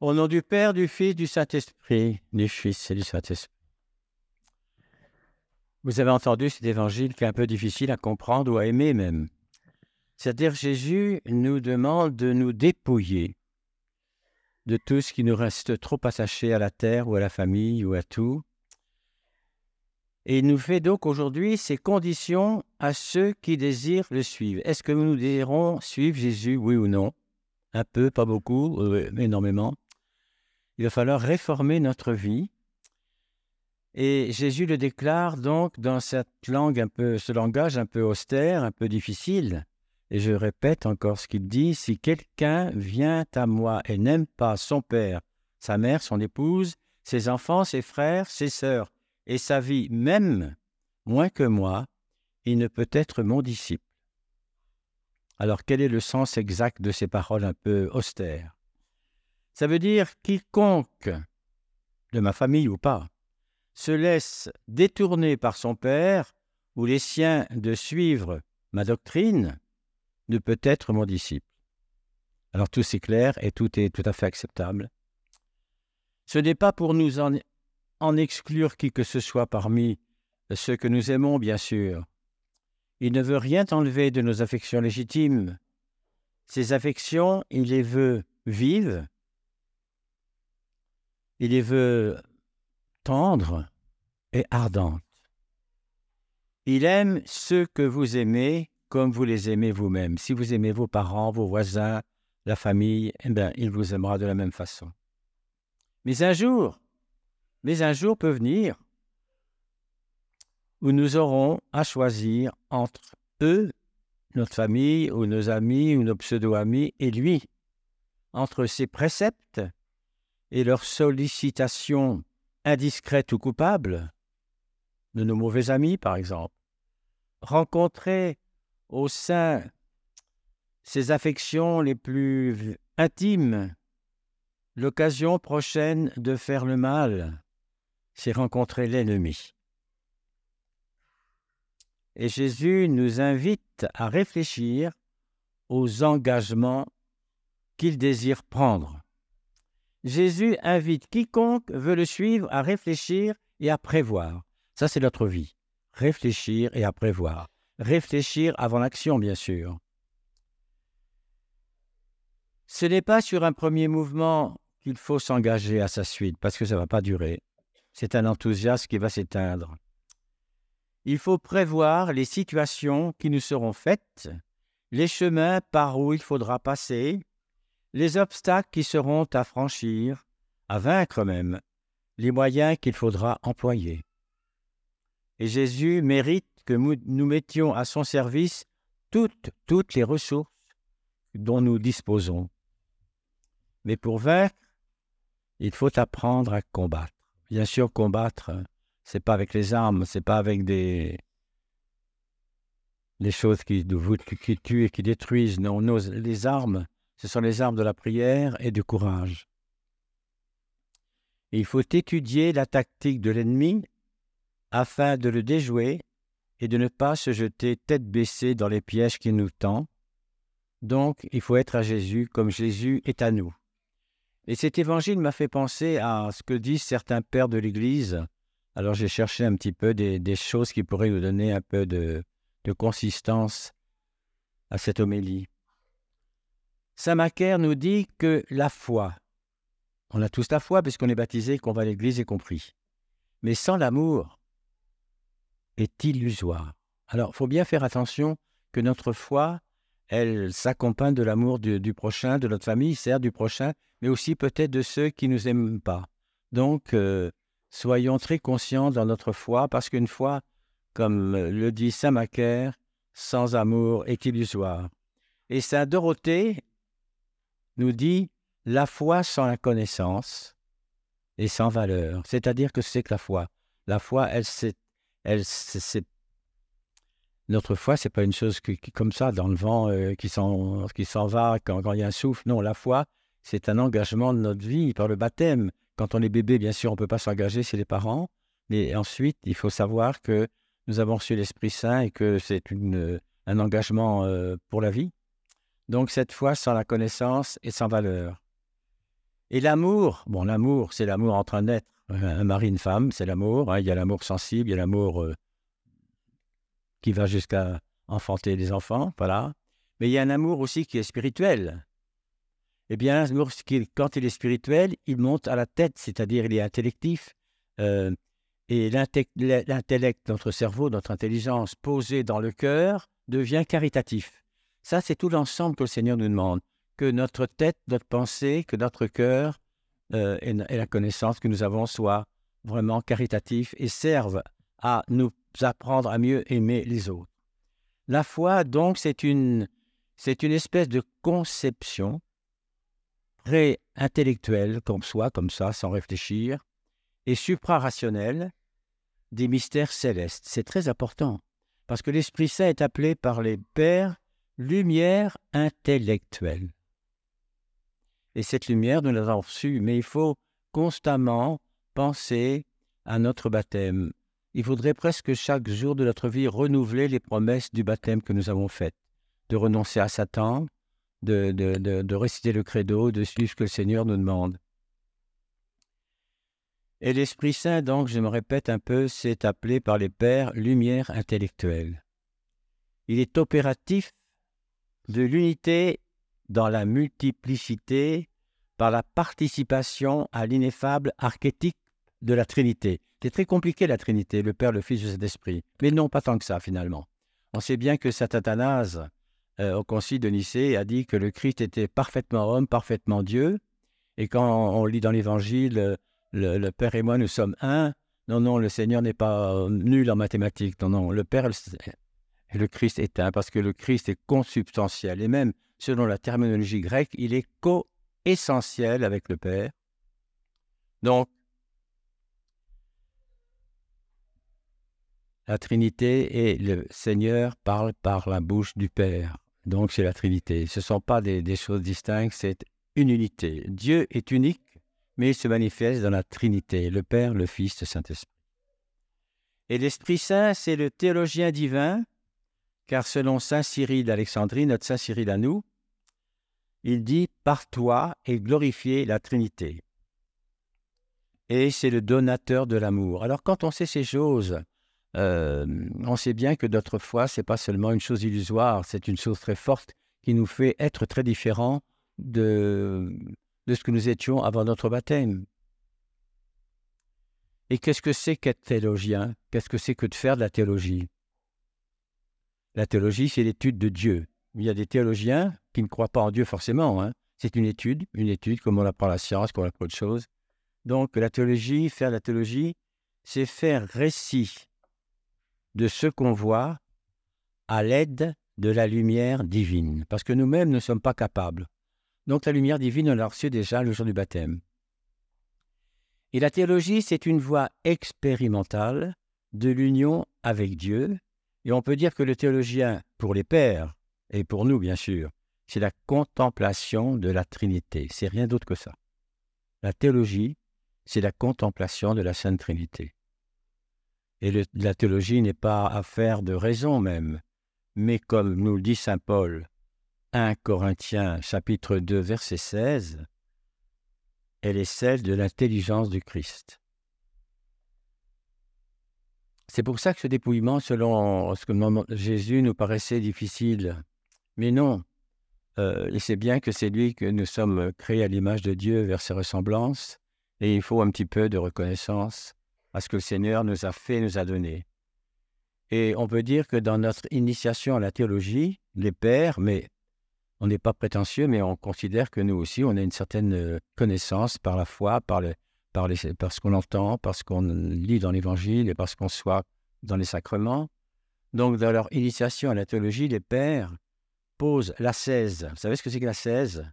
Au nom du Père, du Fils, du Saint-Esprit, du Fils et du Saint-Esprit. Vous avez entendu cet évangile qui est un peu difficile à comprendre ou à aimer même. C'est-à-dire Jésus nous demande de nous dépouiller de tout ce qui nous reste trop attaché à la terre ou à la famille ou à tout. Et il nous fait donc aujourd'hui ces conditions à ceux qui désirent le suivre. Est-ce que nous désirons suivre Jésus, oui ou non? Un peu, pas beaucoup, euh, énormément il va falloir réformer notre vie. Et Jésus le déclare donc dans cette langue un peu, ce langage un peu austère, un peu difficile. Et je répète encore ce qu'il dit, si quelqu'un vient à moi et n'aime pas son père, sa mère, son épouse, ses enfants, ses frères, ses sœurs, et sa vie même, moins que moi, il ne peut être mon disciple. Alors quel est le sens exact de ces paroles un peu austères? Ça veut dire quiconque, de ma famille ou pas, se laisse détourner par son père ou les siens de suivre ma doctrine, ne peut être mon disciple. Alors tout c'est clair et tout est tout à fait acceptable. Ce n'est pas pour nous en, en, exclure qui que ce soit parmi ceux que nous aimons, bien sûr. Il ne veut rien enlever de nos affections légitimes. Ces affections, il les veut vives, il les veut tendres et ardentes. Il aime ceux que vous aimez comme vous les aimez vous-même. Si vous aimez vos parents, vos voisins, la famille, eh bien, il vous aimera de la même façon. Mais un jour, mais un jour peut venir où nous aurons à choisir entre eux, notre famille ou nos amis ou nos pseudo-amis, et lui, entre ses préceptes et leurs sollicitations indiscrètes ou coupables, de nos mauvais amis par exemple, rencontrer au sein ces affections les plus intimes, l'occasion prochaine de faire le mal, c'est rencontrer l'ennemi. Et Jésus nous invite à réfléchir aux engagements qu'il désire prendre. Jésus invite quiconque veut le suivre à réfléchir et à prévoir. Ça, c'est notre vie. Réfléchir et à prévoir. Réfléchir avant l'action, bien sûr. Ce n'est pas sur un premier mouvement qu'il faut s'engager à sa suite, parce que ça ne va pas durer. C'est un enthousiasme qui va s'éteindre. Il faut prévoir les situations qui nous seront faites, les chemins par où il faudra passer, les obstacles qui seront à franchir, à vaincre même, les moyens qu'il faudra employer. Et Jésus mérite que nous mettions à son service toutes, toutes les ressources dont nous disposons. Mais pour vaincre, il faut apprendre à combattre. Bien sûr, combattre, c'est pas avec les armes, c'est pas avec des les choses qui, qui tuent et qui détruisent. Non, nos, les armes, ce sont les armes de la prière et du courage. il faut étudier la tactique de l'ennemi afin de le déjouer et de ne pas se jeter tête baissée dans les pièges qu'il nous tend. Donc, il faut être à Jésus comme Jésus est à nous. Et cet évangile m'a fait penser à ce que disent certains pères de l'Église. Alors j'ai cherché un petit peu des, choses qui pourraient nous donner un peu de consistance à cette homélie. Saint Macaire nous dit que la foi, on a tous la foi puisqu'on est baptisé, qu'on va à l'église et compris. Mais sans l'amour est illusoire. Alors, il faut bien faire attention que notre foi, elle s'accompagne de l'amour du, prochain, de notre famille, certes du prochain, mais aussi peut-être de ceux qui ne nous aiment pas. Donc, euh, soyons très conscients dans notre foi, parce qu'une foi, comme le dit Saint Macaire, sans amour est illusoire. Et Saint Dorothée, nous dit la foi sans la connaissance est sans valeur. C'est-à-dire que c'est que la foi. La foi, elle, c'est, elle, c'est, notre foi, c'est pas une chose qui, comme ça dans le vent euh, qui s'en qui s'en va quand, quand il y a un souffle. Non, la foi, c'est un engagement de notre vie par le baptême. Quand on est bébé, bien sûr, on ne peut pas s'engager chez les parents, mais ensuite, il faut savoir que nous avons reçu l'Esprit Saint et que c'est une, un engagement euh, pour la vie. Donc cette foi sans la connaissance est sans valeur. Et l'amour, bon, l'amour, c'est l'amour entre un être, un mari, une femme, c'est l'amour. Hein. il y a l'amour sensible, il y a l'amour euh, qui va jusqu'à enfanter des enfants, voilà. Mais il y a un amour aussi qui est spirituel. Eh bien, l'amour, quand il est spirituel, il monte à la tête, c'est-à-dire il est intellectif. Euh, et l'intellect, notre cerveau, notre intelligence posée dans le cœur devient caritatif. Ça, c'est tout l'ensemble que le Seigneur nous demande que notre tête, notre pensée, que notre cœur euh, et, la connaissance que nous avons soient vraiment caritatifs et servent à nous apprendre à mieux aimer les autres. La foi, donc, c'est une, c'est une espèce de conception très intellectuelle, comme soi, comme ça, sans réfléchir, et supra-rationnelle des mystères célestes. C'est très important, parce que l'Esprit Saint est appelé par les pères lumière intellectuelle. Et cette lumière, nous l'avons reçue, mais il faut constamment penser à notre baptême. Il faudrait presque chaque jour de notre vie renouveler les promesses du baptême que nous avons faites, de renoncer à Satan, de, de, de, réciter le credo, de suivre ce que le Seigneur nous demande. Et l'Esprit Saint, donc, je me répète un peu, c'est appelé par les pères lumière intellectuelle. Il est opératif de l'unité dans la multiplicité par la participation à l'ineffable archétype de la Trinité. C'est très compliqué la Trinité, le Père, le Fils et Saint-Esprit. Mais non, pas tant que ça finalement. On sait bien que saint Athanase, euh, au Concile de Nicée, a dit que le Christ était parfaitement homme, parfaitement Dieu. Et quand on lit dans l'Évangile, le, Père et moi, nous sommes un. Non, non, le Seigneur n'est pas euh, nul en mathématiques. Non, non, le Père le Christ est un, parce que le Christ est consubstantiel. Et même selon la terminologie grecque, il est co-essentiel avec le Père. Donc, la Trinité et le Seigneur parlent par la bouche du Père. Donc, c'est la Trinité. Ce ne sont pas des, des choses distinctes, c'est une unité. Dieu est unique, mais il se manifeste dans la Trinité, le Père, le Fils, le Saint-Esprit. Et l'Esprit Saint, c'est le théologien divin, car selon Saint Cyril d'Alexandrie, notre Saint Cyril à nous, il dit Par toi est glorifiée la Trinité. Et c'est le donateur de l'amour. Alors, quand on sait ces choses, euh, on sait bien que notre foi, ce n'est pas seulement une chose illusoire, c'est une chose très forte qui nous fait être très différents de, de ce que nous étions avant notre baptême. Et qu'est-ce que c'est qu'être théologien? Qu'est-ce que c'est que de faire de la théologie? La théologie, c'est l'étude de Dieu. Il y a des théologiens qui ne croient pas en Dieu forcément. Hein. C'est une étude, une étude comme on apprend la science, comme on apprend autre chose. Donc la théologie, faire la théologie, c'est faire récit de ce qu'on voit à l'aide de la lumière divine. Parce que nous-mêmes ne sommes pas capables. Donc la lumière divine, on l'a reçue déjà le jour du baptême. Et la théologie, c'est une voie expérimentale de l'union avec Dieu. Et on peut dire que le théologien, pour les pères, et pour nous bien sûr, c'est la contemplation de la Trinité. C'est rien d'autre que ça. La théologie, c'est la contemplation de la Sainte Trinité. Et la théologie n'est pas affaire de raison même, mais comme nous le dit Saint Paul, 1 Corinthiens chapitre 2 verset 16, elle est celle de l'intelligence du Christ. C'est pour ça que ce dépouillement, selon ce que Jésus nous paraissait difficile, mais non, euh, c'est bien que c'est lui que nous sommes créés à l'image de Dieu vers ses ressemblances, et il faut un petit peu de reconnaissance à ce que le Seigneur nous a fait, nous a donné. Et on peut dire que dans notre initiation à la théologie, les pères, mais on n'est pas prétentieux, mais on considère que nous aussi, on a une certaine euh, connaissance par la foi, par, le, par, les, par ce qu'on entend, par ce qu'on lit dans l'Évangile et parce qu'on soit dans les sacrements. Donc, dans leur initiation à la théologie, les pères pose l'ascèse. Vous savez ce que c'est que l'ascèse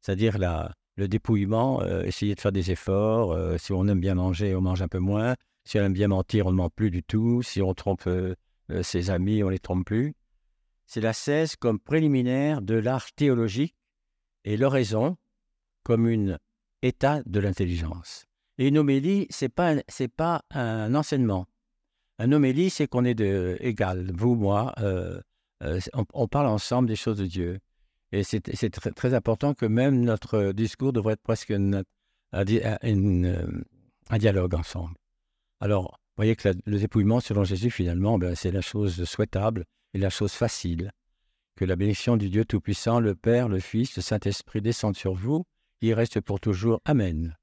C'est-à-dire la, le dépouillement, euh, essayer de faire des efforts. Euh, si on aime bien manger, on mange un peu moins. Si on aime bien mentir, on ne ment plus du tout. Si on trompe euh, ses amis, on ne les trompe plus. C'est l'ascèse comme préliminaire de l'art théologique et l'oraison comme une état de l'intelligence. Et une homélie, ce n'est pas, pas un enseignement. Un homélie, c'est qu'on est, de, égal, vous, moi, euh, euh, on, parle ensemble des choses de Dieu. Et c'est très, très, important que même notre discours devrait être presque une, un euh, dialogue ensemble. Alors, vous voyez que le dépouillement selon Jésus, finalement, ben, c'est la chose souhaitable et la chose facile. Que la bénédiction du Dieu Tout-Puissant, le Père, le Fils, le Saint-Esprit descendent sur vous. Il reste pour toujours. Amen.